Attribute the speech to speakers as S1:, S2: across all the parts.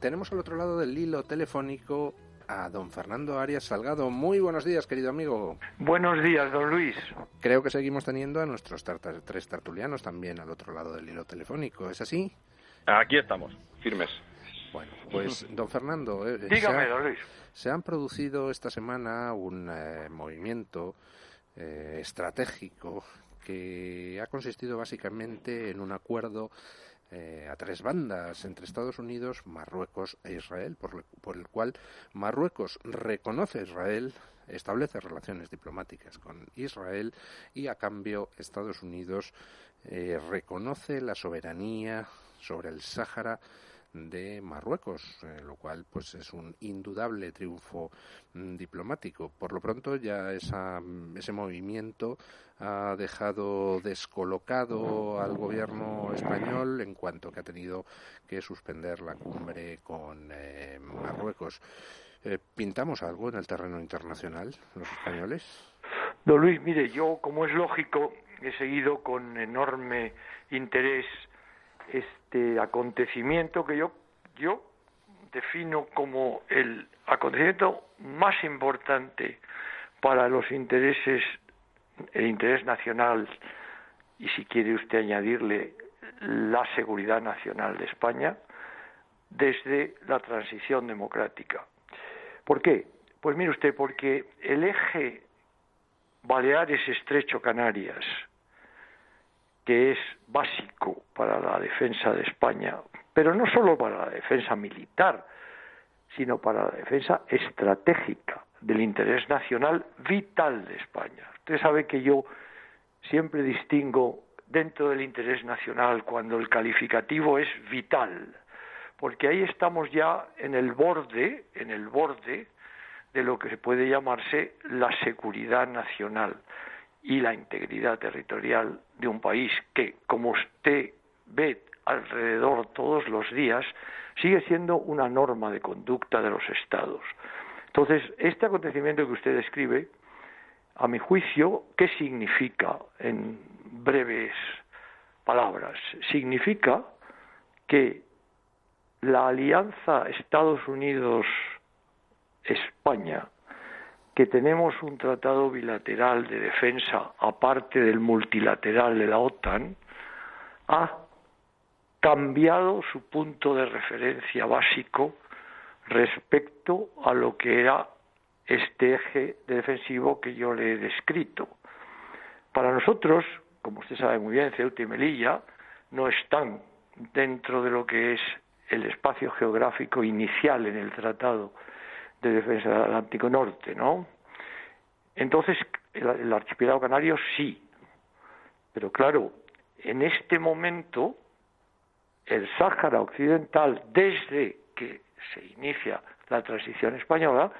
S1: Tenemos al otro lado del hilo telefónico a don Fernando Arias Salgado. Muy buenos días, querido amigo.
S2: Buenos días, don Luis.
S1: Creo que seguimos teniendo a nuestros tres tertulianos también al otro lado del hilo telefónico. ¿Es así?
S3: Aquí estamos, firmes.
S1: Bueno, pues don Fernando.
S2: Eh, Dígame, don Luis.
S1: Se han producido esta semana un eh, movimiento eh, estratégico que ha consistido básicamente en un acuerdo eh, a tres bandas entre Estados Unidos, Marruecos e Israel, por, el cual Marruecos reconoce a Israel, establece relaciones diplomáticas con Israel y a cambio Estados Unidos eh, reconoce la soberanía sobre el Sáhara de Marruecos, eh, lo cual pues es un indudable triunfo mm, diplomático. Por lo pronto ya esa, ese movimiento ha dejado descolocado al gobierno español en cuanto que ha tenido que suspender la cumbre con eh, Marruecos. Eh, ¿Pintamos algo en el terreno internacional los españoles?
S2: Don Luis, mire, yo, como es lógico, he seguido con enorme interés este acontecimiento que yo, yo defino como el acontecimiento más importante para los intereses, el interés nacional y si quiere usted añadirle la seguridad nacional de España desde la transición democrática. ¿Por qué? Pues mire usted, porque el eje Baleares Estrecho Canarias, que es básico para la defensa de España, pero no solo para la defensa militar, sino para la defensa estratégica del interés nacional vital de España. Usted sabe que yo siempre distingo dentro del interés nacional cuando el calificativo es vital, porque ahí estamos ya en el borde, en el borde de lo que se puede llamarse la seguridad nacional y la integridad territorial de un país que, como usted ve alrededor todos los días, sigue siendo una norma de conducta de los estados. Entonces, este acontecimiento que usted describe, a mi juicio, ¿qué significa en breves palabras? Significa que la alianza Estados Unidos-España que tenemos un tratado bilateral de defensa aparte del multilateral de la OTAN, ha cambiado su punto de referencia básico respecto a lo que era este eje defensivo que yo le he descrito. Para nosotros, como usted sabe muy bien, Ceuta y Melilla no están dentro de lo que es el espacio geográfico inicial en el tratado de defensa del Atlántico Norte, ¿no? Entonces, el, archipiélago canario sí, pero claro, en este momento, el Sáhara Occidental, desde que se inicia la transición española,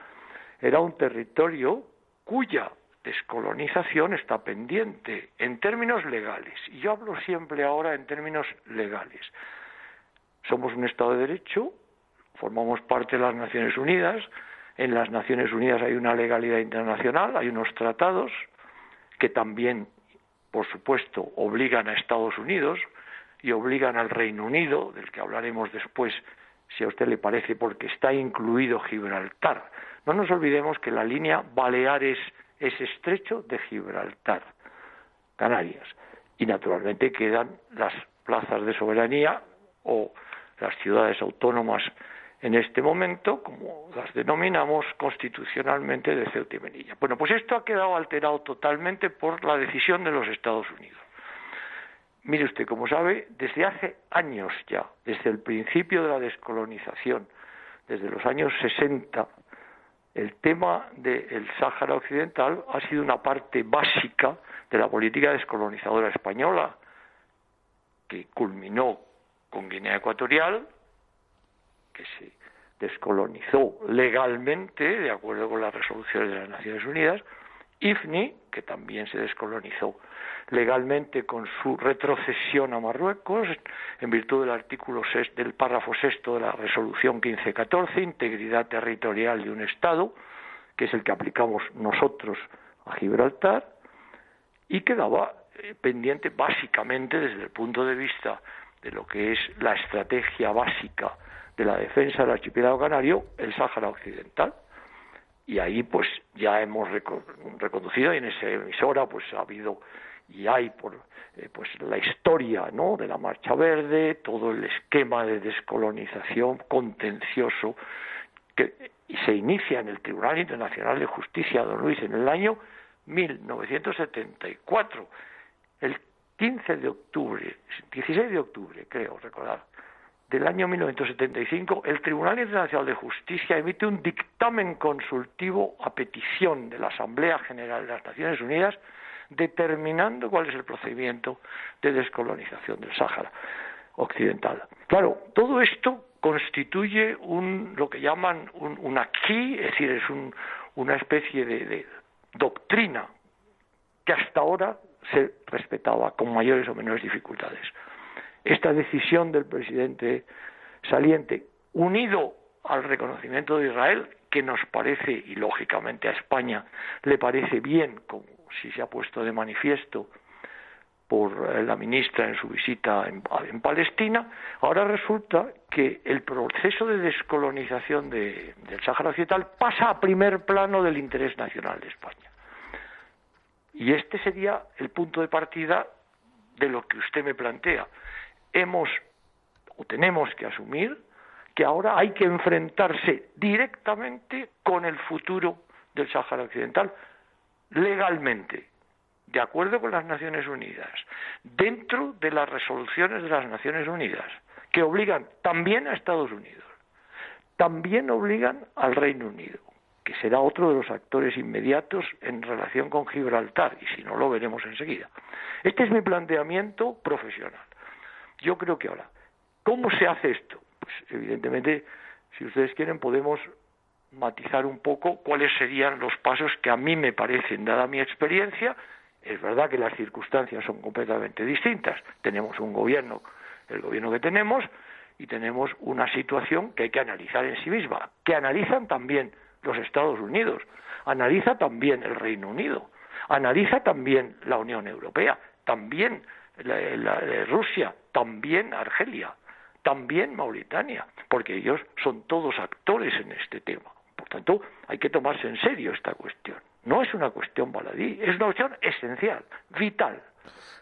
S2: era un territorio cuya descolonización está pendiente en términos legales. Y yo hablo siempre ahora en términos legales. Somos un Estado de Derecho, formamos parte de las Naciones Unidas, en las Naciones Unidas hay una legalidad internacional, hay unos tratados que también, por supuesto, obligan a Estados Unidos y obligan al Reino Unido, del que hablaremos después, si a usted le parece, porque está incluido Gibraltar. No nos olvidemos que la línea Baleares es estrecho de Gibraltar, Canarias. Y naturalmente quedan las plazas de soberanía o las ciudades autónomas en este momento, como las denominamos constitucionalmente de Ceuta y Melilla. Bueno, pues esto ha quedado alterado totalmente por la decisión de los Estados Unidos. Mire usted, como sabe, desde hace años ya, desde el principio de la descolonización, desde los años 60, el tema del Sáhara Occidental ha sido una parte básica de la política descolonizadora española, que culminó con Guinea Ecuatorial, que se descolonizó legalmente, de acuerdo con las resoluciones de las Naciones Unidas, IFNI, que también se descolonizó legalmente con su retrocesión a Marruecos, en virtud del artículo 6, del párrafo sexto de la resolución 1514, integridad territorial de un Estado, que es el que aplicamos nosotros a Gibraltar, y quedaba eh, pendiente básicamente desde el punto de vista de lo que es la estrategia básica de la defensa del archipiélago canario, el Sáhara Occidental. Y ahí pues ya hemos reconducido y en esa emisora pues ha habido y hay por eh, pues la historia ¿no? de la marcha verde todo el esquema de descolonización contencioso que se inicia en el Tribunal Internacional de Justicia don Luis en el año 1974 el 15 de octubre 16 de octubre creo recordar del año 1975, el Tribunal Internacional de Justicia emite un dictamen consultivo a petición de la Asamblea General de las Naciones Unidas determinando cuál es el procedimiento de descolonización del Sáhara Occidental. Claro, todo esto constituye un, lo que llaman un, un aquí, es decir, es una especie de doctrina que hasta ahora se respetaba con mayores o menores dificultades. Esta decisión del presidente saliente, unido al reconocimiento de Israel, que nos parece, y lógicamente a España le parece bien, como si se ha puesto de manifiesto por eh, la ministra en su visita en, Palestina, ahora resulta que el proceso de descolonización del Sáhara Occidental pasa a primer plano del interés nacional de España. Y este sería el punto de partida de lo que usted me plantea. Hemos o tenemos que asumir que ahora hay que enfrentarse directamente con el futuro del Sáhara Occidental, legalmente, de acuerdo con las Naciones Unidas, dentro de las resoluciones de las Naciones Unidas, que obligan también a Estados Unidos, también obligan al Reino Unido, que será otro de los actores inmediatos en relación con Gibraltar, y si no lo veremos enseguida. Este es mi planteamiento profesional. Yo creo que ahora, ¿cómo se hace esto? Pues evidentemente, si ustedes quieren, podemos matizar un poco cuáles serían los pasos que a mí me parecen, dada mi experiencia. Es verdad que las circunstancias son completamente distintas. Tenemos un gobierno, el gobierno que tenemos, y tenemos una situación que hay que analizar en sí misma, que analizan también los Estados Unidos, analiza también el Reino Unido, analiza también la Unión Europea, también Rusia, también Argelia, también Mauritania, porque ellos son todos actores en este tema. Por tanto, hay que tomarse en serio esta cuestión. No es una cuestión baladí, es una cuestión esencial, vital.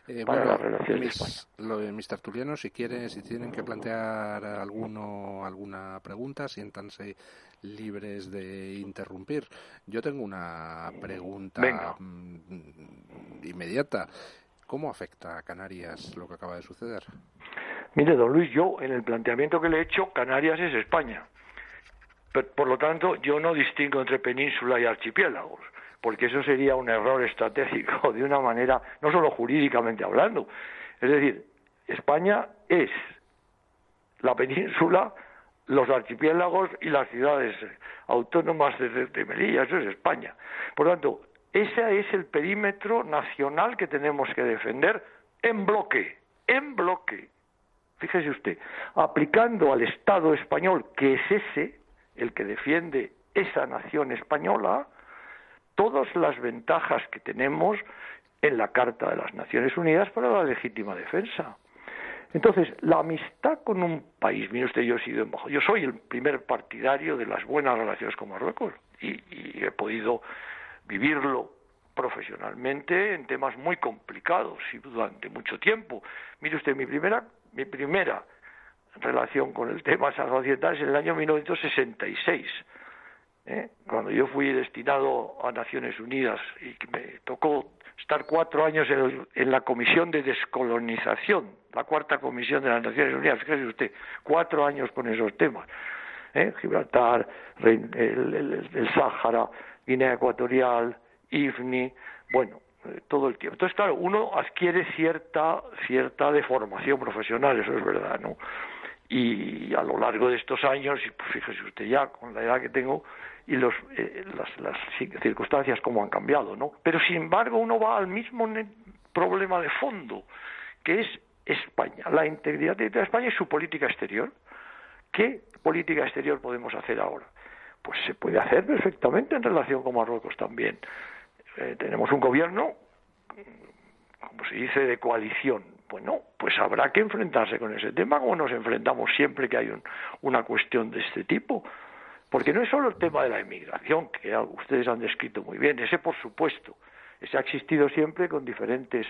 S1: Eh, para la relación mis, lo, mis tertulianos, si quieren, si tienen que plantear alguno, alguna pregunta, siéntanse libres de interrumpir. Yo tengo una pregunta mm, inmediata. ¿Cómo afecta a Canarias lo que acaba de suceder?
S2: Mire, don Luis, yo en el planteamiento que le he hecho, Canarias es España por lo tanto, yo no distingo entre península y archipiélagos, porque eso sería un error estratégico de una manera, no solo jurídicamente hablando. Es decir, España es la península, los archipiélagos y las ciudades autónomas de, Melilla, eso es España. Por lo tanto, ese es el perímetro nacional que tenemos que defender en bloque, en bloque. Fíjese usted, aplicando al Estado español, que es ese, el que defiende esa nación española, todas las ventajas que tenemos en la Carta de las Naciones Unidas para la legítima defensa. Entonces, la amistad con un país, mire usted, yo he sido embajador, yo soy el primer partidario de las buenas relaciones con Marruecos y, y he podido vivirlo profesionalmente en temas muy complicados y durante mucho tiempo. Mire usted, mi primera, mi primera relación con el tema Occidental es en el año 1966, ¿eh? cuando yo fui destinado a Naciones Unidas y me tocó estar cuatro años en, la Comisión de Descolonización, la cuarta Comisión de las Naciones Unidas, fíjese usted, cuatro años con esos temas. ¿eh? Gibraltar, el, el, el Sáhara, Guinea Ecuatorial, IFNI, bueno, eh, todo el tiempo. Entonces, claro, uno adquiere cierta cierta deformación profesional, eso es verdad, ¿no? y a lo largo de estos años, y pues fíjese usted ya con la edad que tengo y los, eh, las, las, circunstancias como han cambiado, ¿no? Pero sin embargo uno va al mismo problema de fondo, que es España, la integridad de España y su política exterior. ¿Qué política exterior podemos hacer ahora? Pues se puede hacer perfectamente en relación con Marruecos también. Eh, tenemos un gobierno, como se dice, de coalición, Bueno, pues habrá que enfrentarse con ese tema como nos enfrentamos siempre que hay una cuestión de este tipo. Porque no es solo el tema de la inmigración, que ustedes han descrito muy bien, ese por supuesto, ese ha existido siempre con diferentes,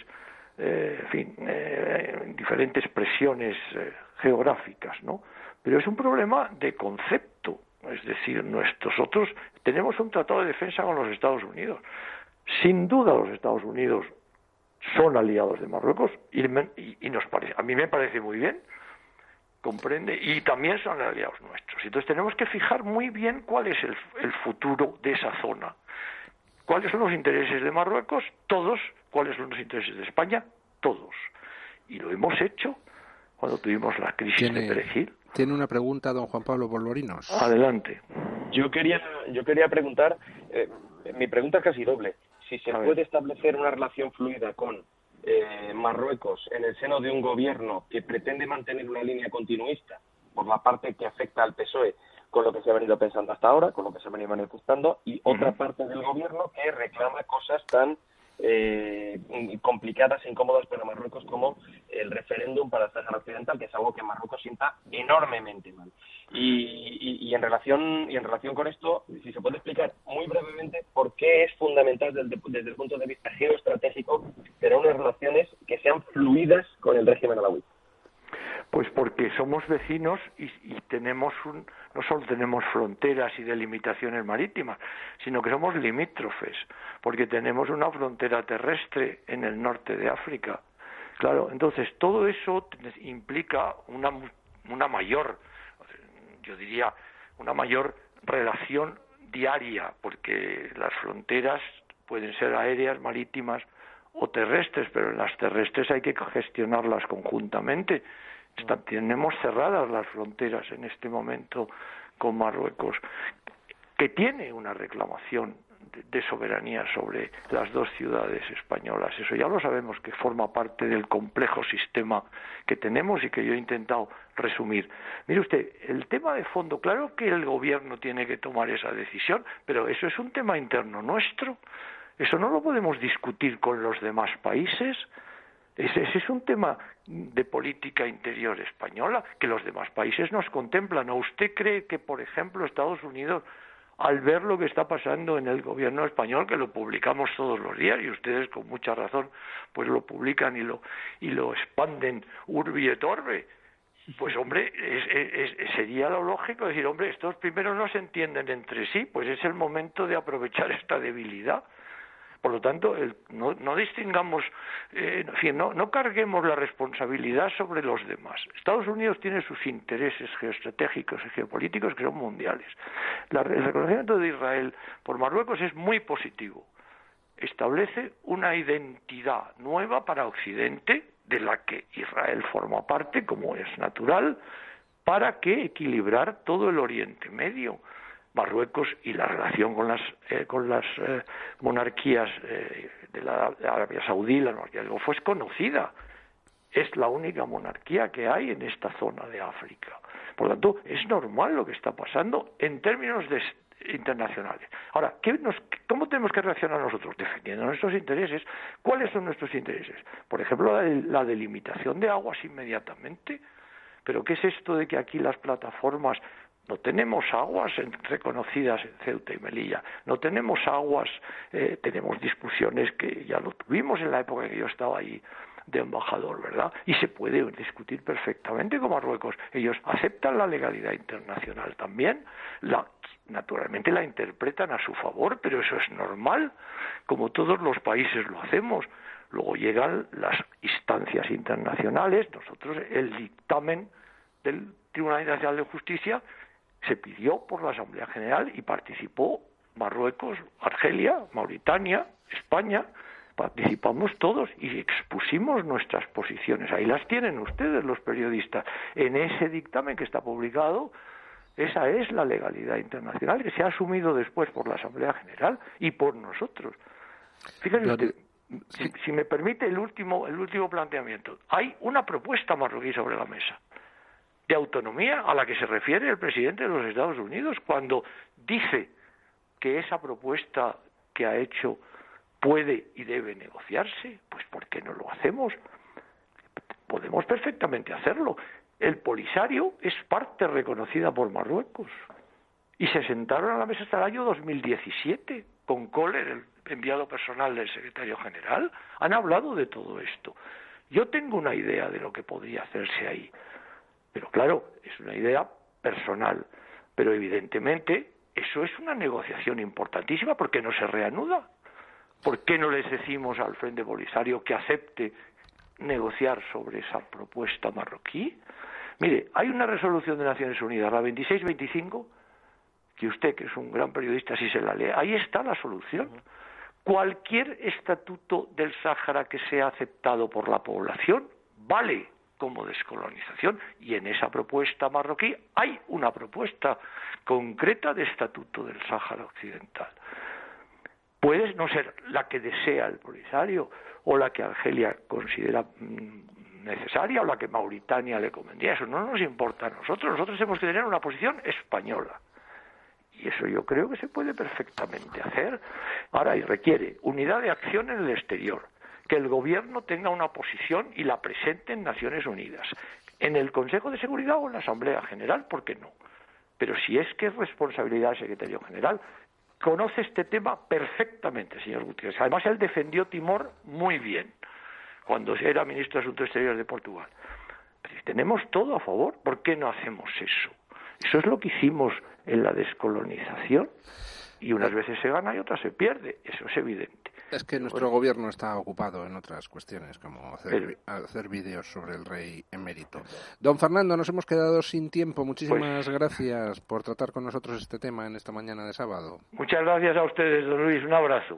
S2: eh, fin, eh, diferentes presiones eh, geográficas, ¿no? Pero es un problema de concepto, es decir, nosotros tenemos un tratado de defensa con los Estados Unidos. Sin duda los Estados Unidos son aliados de Marruecos y, y, nos parece, a mí me parece muy bien, comprende, y también son aliados nuestros. Entonces tenemos que fijar muy bien cuál es el, el futuro de esa zona. ¿Cuáles son los intereses de Marruecos? Todos. ¿Cuáles son los intereses de España? Todos. Y lo hemos hecho cuando tuvimos la crisis de Perejil.
S1: Tiene una pregunta, don Juan Pablo Polvorinos.
S2: Adelante.
S3: Yo quería, yo quería preguntar, eh, mi pregunta es casi doble. Si se puede establecer una relación fluida con eh, Marruecos en el seno de un gobierno que pretende mantener una línea continuista por la parte que afecta al PSOE con lo que se ha venido pensando hasta ahora, con lo que se ha venido manifestando, y otra parte del gobierno que reclama cosas tan eh, complicadas e incómodas para Marruecos como el referéndum para el Sáhara Occidental, que es algo que Marruecos sienta enormemente mal. Y, en relación y en relación con esto, si se puede explicar muy brevemente por qué es fundamental desde, desde el punto de vista geoestratégico tener unas relaciones que sean fluidas con el régimen alawí.
S2: Pues porque somos vecinos y, tenemos un, no solo tenemos fronteras y delimitaciones marítimas, sino que somos limítrofes, porque tenemos una frontera terrestre en el norte de África. Claro, entonces todo eso implica una, una mayor, yo diría, una mayor relación diaria, porque las fronteras pueden ser aéreas, marítimas o terrestres, pero las terrestres hay que gestionarlas conjuntamente tenemos cerradas las fronteras en este momento con Marruecos, que tiene una reclamación de, soberanía sobre las dos ciudades españolas. Eso ya lo sabemos que forma parte del complejo sistema que tenemos y que yo he intentado resumir. Mire usted, el tema de fondo, claro que el gobierno tiene que tomar esa decisión, pero eso es un tema interno nuestro. Eso no lo podemos discutir con los demás países. Ese, es un tema de política interior española que los demás países nos contemplan. ¿O usted cree que, por ejemplo, Estados Unidos, al ver lo que está pasando en el gobierno español, que lo publicamos todos los días y ustedes con mucha razón, pues lo publican y lo y lo expanden urbi et orbe, pues hombre, sería lo lógico decir, hombre, estos primero no se entienden entre sí, pues es el momento de aprovechar esta debilidad por lo tanto, no, distingamos, eh, no, no carguemos la responsabilidad sobre los demás. Estados Unidos tiene sus intereses geoestratégicos y geopolíticos que son mundiales. el reconocimiento de Israel por Marruecos es muy positivo. Establece una identidad nueva para Occidente, de la que Israel forma parte, como es natural, para que equilibrar todo el Oriente Medio Marruecos y la relación con las, eh, con las eh, monarquías eh, de, la, Arabia Saudí, la monarquía del Golfo, es conocida. Es la única monarquía que hay en esta zona de África. Por lo tanto, es normal lo que está pasando en términos internacionales. Ahora, ¿cómo tenemos que reaccionar nosotros? Defendiendo nuestros intereses. ¿Cuáles son nuestros intereses? Por ejemplo, la delimitación de aguas inmediatamente. ¿Pero qué es esto de que aquí las plataformas no tenemos aguas reconocidas en Ceuta y Melilla, no tenemos aguas, eh, tenemos discusiones que ya lo tuvimos en la época que yo estaba ahí de embajador, ¿verdad? Y se puede discutir perfectamente con Marruecos. Ellos aceptan la legalidad internacional también, la, naturalmente la interpretan a su favor, pero eso es normal, como todos los países lo hacemos. Luego llegan las instancias internacionales, nosotros el dictamen del Tribunal Internacional de Justicia se pidió por la Asamblea General y participó Marruecos, Argelia, Mauritania, España, participamos todos y expusimos nuestras posiciones. Ahí las tienen ustedes, los periodistas. En ese dictamen que está publicado, esa es la legalidad internacional que se ha asumido después por la Asamblea General y por nosotros. Fíjense usted, si, si, me permite el último, el último planteamiento. Hay una propuesta marroquí sobre la mesa de autonomía a la que se refiere el presidente de los Estados Unidos cuando dice que esa propuesta que ha hecho puede y debe negociarse, pues ¿por qué no lo hacemos? podemos perfectamente hacerlo. El Polisario es parte reconocida por Marruecos. Y se sentaron a la mesa hasta el año 2017 con Kohler, el enviado personal del secretario general. Han hablado de todo esto. Yo tengo una idea de lo que podría hacerse ahí. Pero claro, es una idea personal. Pero evidentemente eso es una negociación importantísima porque no se reanuda. ¿Por qué no les decimos al Frente Polisario que acepte negociar sobre esa propuesta marroquí? Mire, hay una resolución de Naciones Unidas, la 2625, que usted, que es un gran periodista, si se la lee, ahí está la solución. Cualquier estatuto del Sáhara que sea aceptado por la población vale como descolonización y en esa propuesta marroquí hay una propuesta concreta de estatuto del Sáhara Occidental. Puede no ser la que desea el Polisario o la que Argelia considera mm, necesaria o la que Mauritania le convendría. Eso no nos importa a nosotros. Nosotros tenemos que tener una posición española. Y eso yo creo que se puede perfectamente hacer. Ahora, y requiere unidad de acción en el exterior, que el gobierno tenga una posición y la presente en Naciones Unidas, en el Consejo de Seguridad o en la Asamblea General, ¿por qué no? Pero si es que es responsabilidad del secretario general, conoce este tema perfectamente, señor Gutiérrez. Además, él defendió Timor muy bien cuando era ministro de Asuntos Exteriores de Portugal. Tenemos todo a favor, ¿por qué no hacemos eso? Eso es lo que hicimos en la descolonización y unas veces se gana y otras se pierde, eso es evidente.
S1: Es que nuestro gobierno está ocupado en otras cuestiones, como hacer, hacer vídeos sobre el rey emérito. Don Fernando, nos hemos quedado sin tiempo. Muchísimas pues gracias por tratar con nosotros este tema en esta mañana de sábado.
S2: Muchas gracias a ustedes, don Luis. Un abrazo.